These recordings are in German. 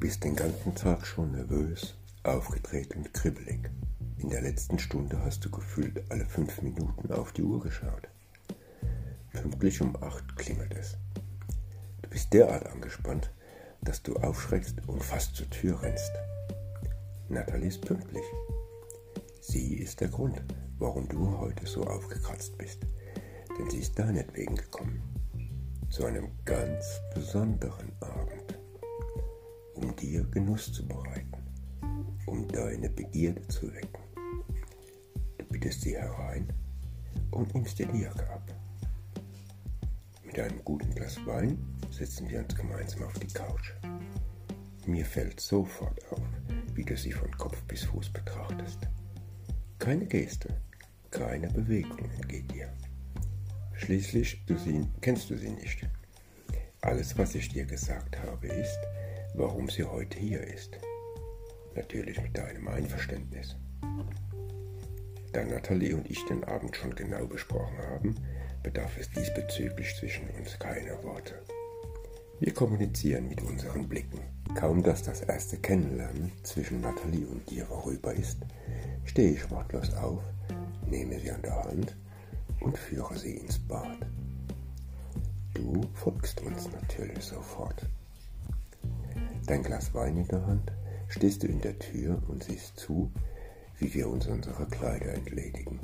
bist den ganzen Tag schon nervös, aufgedreht und kribbelig. In der letzten Stunde hast du gefühlt alle fünf Minuten auf die Uhr geschaut. Pünktlich um acht klingelt es. Du bist derart angespannt, dass du aufschreckst und fast zur Tür rennst. Natalie ist pünktlich. Sie ist der Grund, warum du heute so aufgekratzt bist, denn sie ist deinetwegen gekommen. Zu einem ganz besonderen Abend um dir Genuss zu bereiten, um deine Begierde zu wecken. Du bittest sie herein und nimmst dir die Jacke ab. Mit einem guten Glas Wein setzen wir uns gemeinsam auf die Couch. Mir fällt sofort auf, wie du sie von Kopf bis Fuß betrachtest. Keine Geste, keine Bewegung entgeht dir. Schließlich du sie, kennst du sie nicht. Alles, was ich dir gesagt habe, ist, warum sie heute hier ist. Natürlich mit deinem Einverständnis. Da Nathalie und ich den Abend schon genau besprochen haben, bedarf es diesbezüglich zwischen uns keiner Worte. Wir kommunizieren mit unseren Blicken. Kaum dass das erste Kennenlernen zwischen Nathalie und dir vorüber ist, stehe ich wortlos auf, nehme sie an der Hand und führe sie ins Bad. Du folgst uns natürlich sofort dein Glas Wein in der Hand, stehst du in der Tür und siehst zu, wie wir uns unserer Kleider entledigen.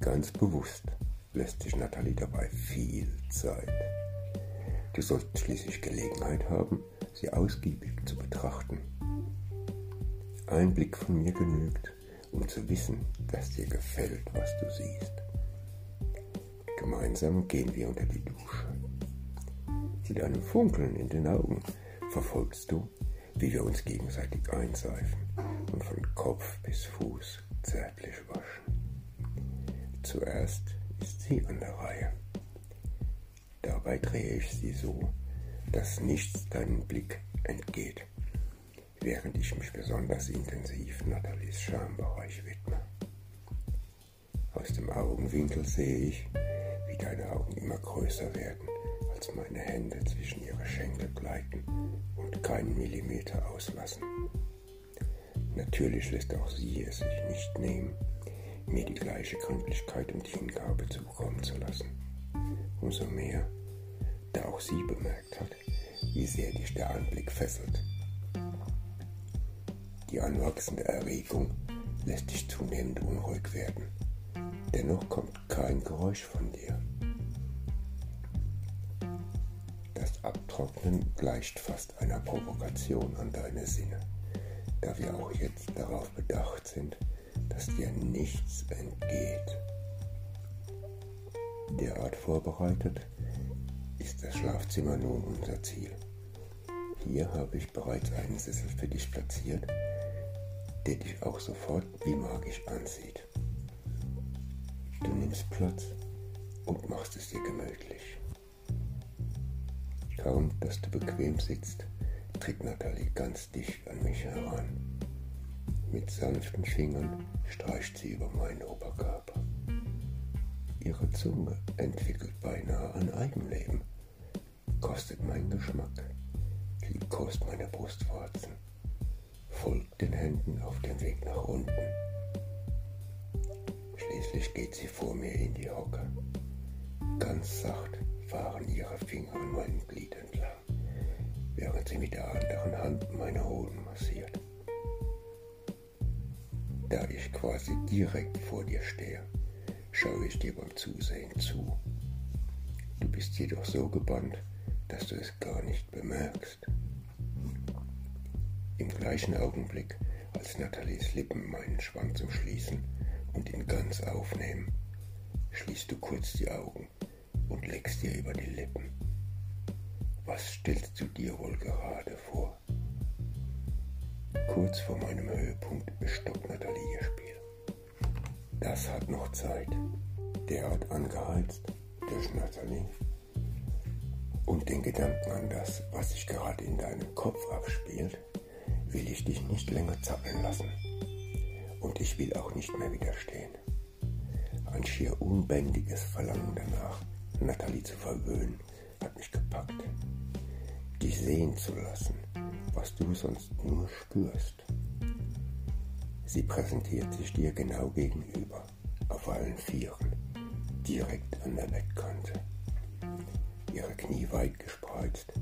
Ganz bewusst lässt sich Nathalie dabei viel Zeit. Du sollst schließlich Gelegenheit haben, sie ausgiebig zu betrachten. Ein Blick von mir genügt, um zu wissen, dass dir gefällt, was du siehst. Gemeinsam gehen wir unter die Dusche. Mit einem Funkeln in den Augen verfolgst du, wie wir uns gegenseitig einseifen und von Kopf bis Fuß zärtlich waschen. Zuerst ist sie an der Reihe. Dabei drehe ich sie so, dass nichts deinem Blick entgeht, während ich mich besonders intensiv Nathalies Schambereich widme. Aus dem Augenwinkel sehe ich, wie deine Augen immer größer werden als meine Hände zwischen ihre Schenkel gleiten und keinen Millimeter auslassen. Natürlich lässt auch sie es sich nicht nehmen, mir die gleiche Gründlichkeit und Hingabe zukommen zu lassen. Umso mehr, da auch sie bemerkt hat, wie sehr dich der Anblick fesselt. Die anwachsende Erregung lässt dich zunehmend unruhig werden. Dennoch kommt kein Geräusch von dir. Abtrocknen gleicht fast einer Provokation an deine Sinne, da wir auch jetzt darauf bedacht sind, dass dir nichts entgeht. Derart vorbereitet ist das Schlafzimmer nun unser Ziel. Hier habe ich bereits einen Sessel für dich platziert, der dich auch sofort wie magisch ansieht. Du nimmst Platz und machst es dir gemütlich. Kaum, dass du bequem sitzt, tritt Nathalie ganz dicht an mich heran. Mit sanften Fingern streicht sie über meinen Oberkörper. Ihre Zunge entwickelt beinahe ein Eigenleben, kostet meinen Geschmack, liebkost meine Brustwarzen, folgt den Händen auf dem Weg nach unten. Schließlich geht sie vor mir in die Hocke, ganz sacht fahren ihre Finger an meinem Glied entlang, während sie mit der anderen Hand meine Hoden massiert. Da ich quasi direkt vor dir stehe, schaue ich dir beim Zusehen zu. Du bist jedoch so gebannt, dass du es gar nicht bemerkst. Im gleichen Augenblick, als Nathalies Lippen meinen Schwanz umschließen und ihn ganz aufnehmen, schließt du kurz die Augen und legst dir über die Lippen. Was stellst du dir wohl gerade vor? Kurz vor meinem Höhepunkt stoppt Nathalie ihr Spiel. Das hat noch Zeit. Derart angeheizt durch Nathalie und den Gedanken an das, was sich gerade in deinem Kopf abspielt, will ich dich nicht länger zappeln lassen. Und ich will auch nicht mehr widerstehen. Ein schier unbändiges Verlangen danach, Nathalie zu verwöhnen, hat mich gepackt. dich sehen zu lassen, was du sonst nur spürst. Sie präsentiert sich dir genau gegenüber, auf allen Vieren, direkt an der Bettkante. Ihre Knie weit gespreizt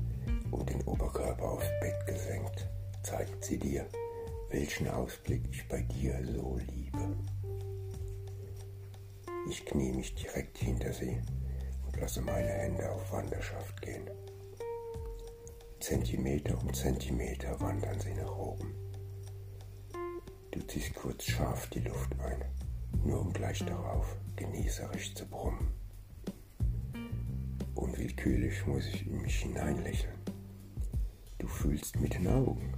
und den Oberkörper aufs Bett gesenkt, zeigt sie dir, welchen Ausblick ich bei dir so liebe. Ich knie mich direkt hinter sie lasse meine Hände auf Wanderschaft gehen. Zentimeter um Zentimeter wandern sie nach oben. Du ziehst kurz scharf die Luft ein, nur um gleich darauf genießerisch zu brummen. Unwillkürlich muss ich in mich hineinlächeln. Du fühlst mit den Augen,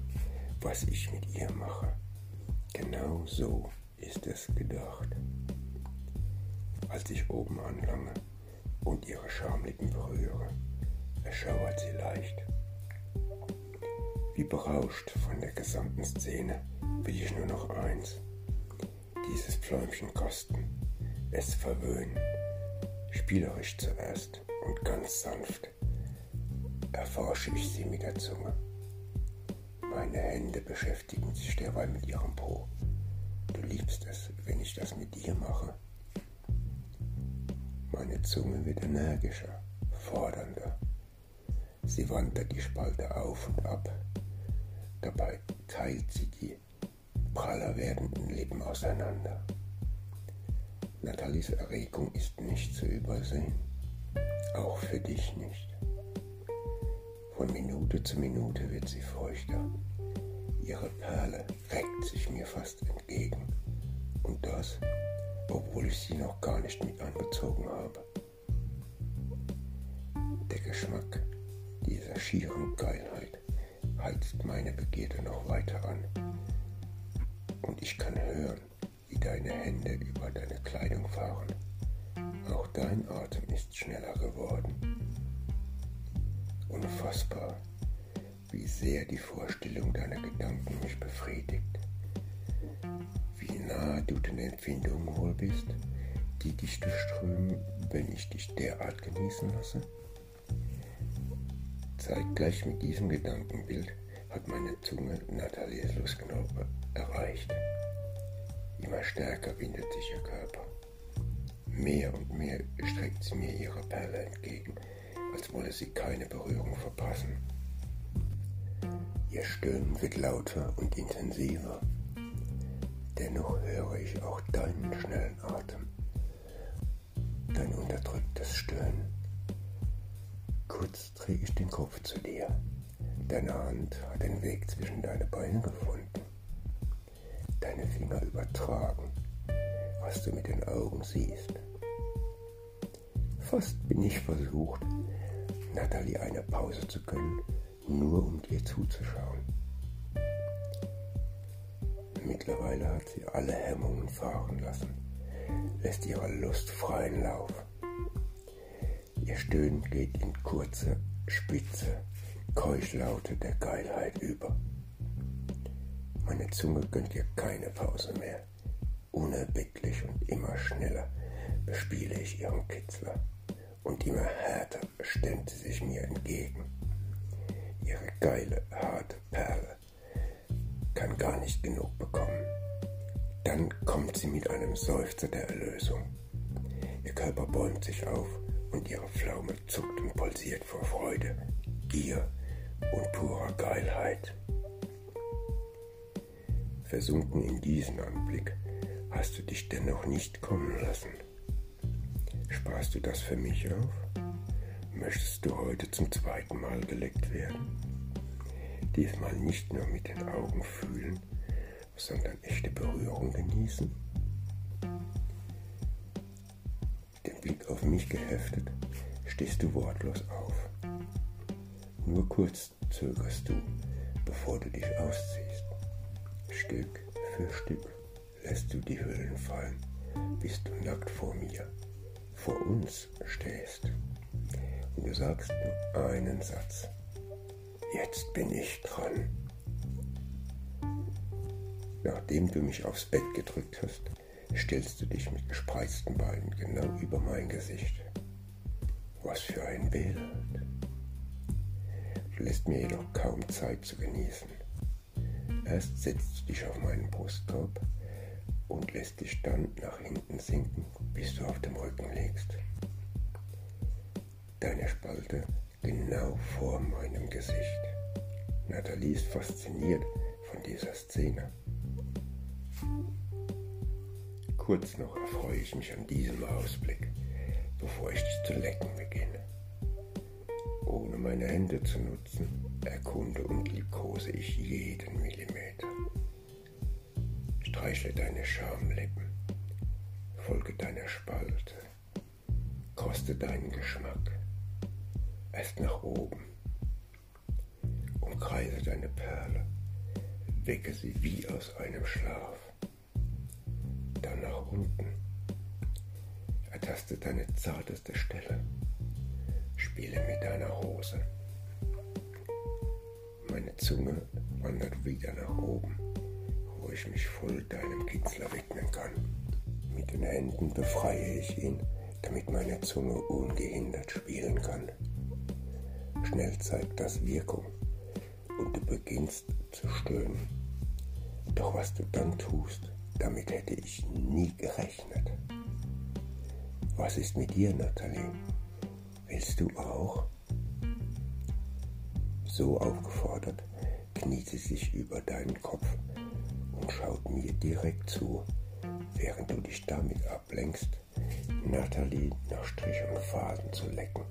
was ich mit ihr mache. Genau so ist es gedacht. Als ich oben anlange und ihre Schamlippen berühre, erschauert sie leicht. Wie berauscht von der gesamten Szene will ich nur noch eins. Dieses Pfläumchen kosten, es verwöhnen, spielerisch zuerst und ganz sanft erforsche ich sie mit der Zunge. Meine Hände beschäftigen sich derweil mit ihrem Po. Du liebst es, wenn ich das mit dir mache. Meine Zunge wird energischer, fordernder. Sie wandert die Spalte auf und ab, Dabei teilt sie die praller werdenden Lippen auseinander. Nathalies Erregung ist nicht zu übersehen, auch für dich nicht. Von Minute zu Minute wird sie feuchter. Ihre Perle reckt sich mir fast entgegen. Und das, obwohl ich sie noch gar nicht mit angezogen habe. Der Geschmack dieser schieren Geilheit heizt meine Begierde noch weiter an. Und ich kann hören, wie deine Hände über deine Kleidung fahren. Auch dein Atem ist schneller geworden. Unfassbar, wie sehr die Vorstellung deiner Gedanken mich befriedigt. Du den Empfindungen wohl bist, die dich durchströmen, wenn ich dich derart genießen lasse. Zeitgleich mit diesem Gedankenbild hat meine Zunge Nathalies Lustknobe erreicht. Immer stärker windet sich ihr Körper. Mehr und mehr streckt sie mir ihre Perle entgegen, als wolle sie keine Berührung verpassen. Ihr Stöhnen wird lauter und intensiver. Dennoch höre ich auch deinen schnellen Atem, dein unterdrücktes Stöhnen. Kurz drehe ich den Kopf zu dir. Deine Hand hat den Weg zwischen deine Beine gefunden. Deine Finger übertragen, was du mit den Augen siehst. Fast bin ich versucht, Natalie eine Pause zu gönnen, nur um dir zuzuschauen. Mittlerweile hat sie alle Hemmungen fahren lassen, lässt ihrer Lust freien Lauf. Ihr Stöhnen geht in kurze, spitze Keuchlaute der Geilheit über. Meine Zunge gönnt ihr keine Pause mehr. Unerbittlich und immer schneller bespiele ich ihren Kitzler und immer härter stemmt sie sich mir entgegen. Ihre geile, harte Perle kann gar nicht genug bekommen. Dann kommt sie mit einem Seufzer der Erlösung. Ihr Körper bäumt sich auf und ihre Pflaume zuckt und pulsiert vor Freude, Gier und purer Geilheit. Versunken in diesen Anblick hast du dich dennoch nicht kommen lassen. Sparst du das für mich auf? Möchtest du heute zum zweiten Mal geleckt werden? Diesmal nicht nur mit den Augen fühlen, sondern echte Berührung genießen? Den Blick auf mich geheftet, stehst du wortlos auf. Nur kurz zögerst du, bevor du dich ausziehst. Stück für Stück lässt du die Hüllen fallen, bis du nackt vor mir, vor uns stehst. Und du sagst nur einen Satz. Jetzt bin ich dran. Nachdem du mich aufs Bett gedrückt hast, stellst du dich mit gespreizten Beinen genau über mein Gesicht. Was für ein Bild. lässt mir jedoch kaum Zeit zu genießen. Erst setzt du dich auf meinen Brustkorb und lässt dich dann nach hinten sinken, bis du auf dem Rücken liegst. Deine Spalte genau vor meinem Gesicht. Nathalie ist fasziniert von dieser Szene. Kurz noch erfreue ich mich an diesem Ausblick, bevor ich dich zu lecken beginne. Ohne meine Hände zu nutzen, erkunde und liebkose ich jeden Millimeter. Streichle deine Schamlippen, folge deiner Spalte, koste deinen Geschmack, erst nach oben, umkreise deine Perle, wecke sie wie aus einem Schlaf, dann nach unten, ertaste deine zarteste Stelle, spiele mit deiner Hose. Meine Zunge wandert wieder nach oben wo ich mich voll deinem Kitzler widmen kann. Mit den Händen befreie ich ihn, damit meine Zunge ungehindert spielen kann. Schnell zeigt das Wirkung und du beginnst zu stöhnen. Doch was du dann tust, damit hätte ich nie gerechnet. Was ist mit dir, Nathalie? Willst du auch? So aufgefordert kniet sie sich über deinen Kopf und schaut mir direkt zu, während du dich damit ablenkst, Nathalie nach Strich und Faden zu lecken.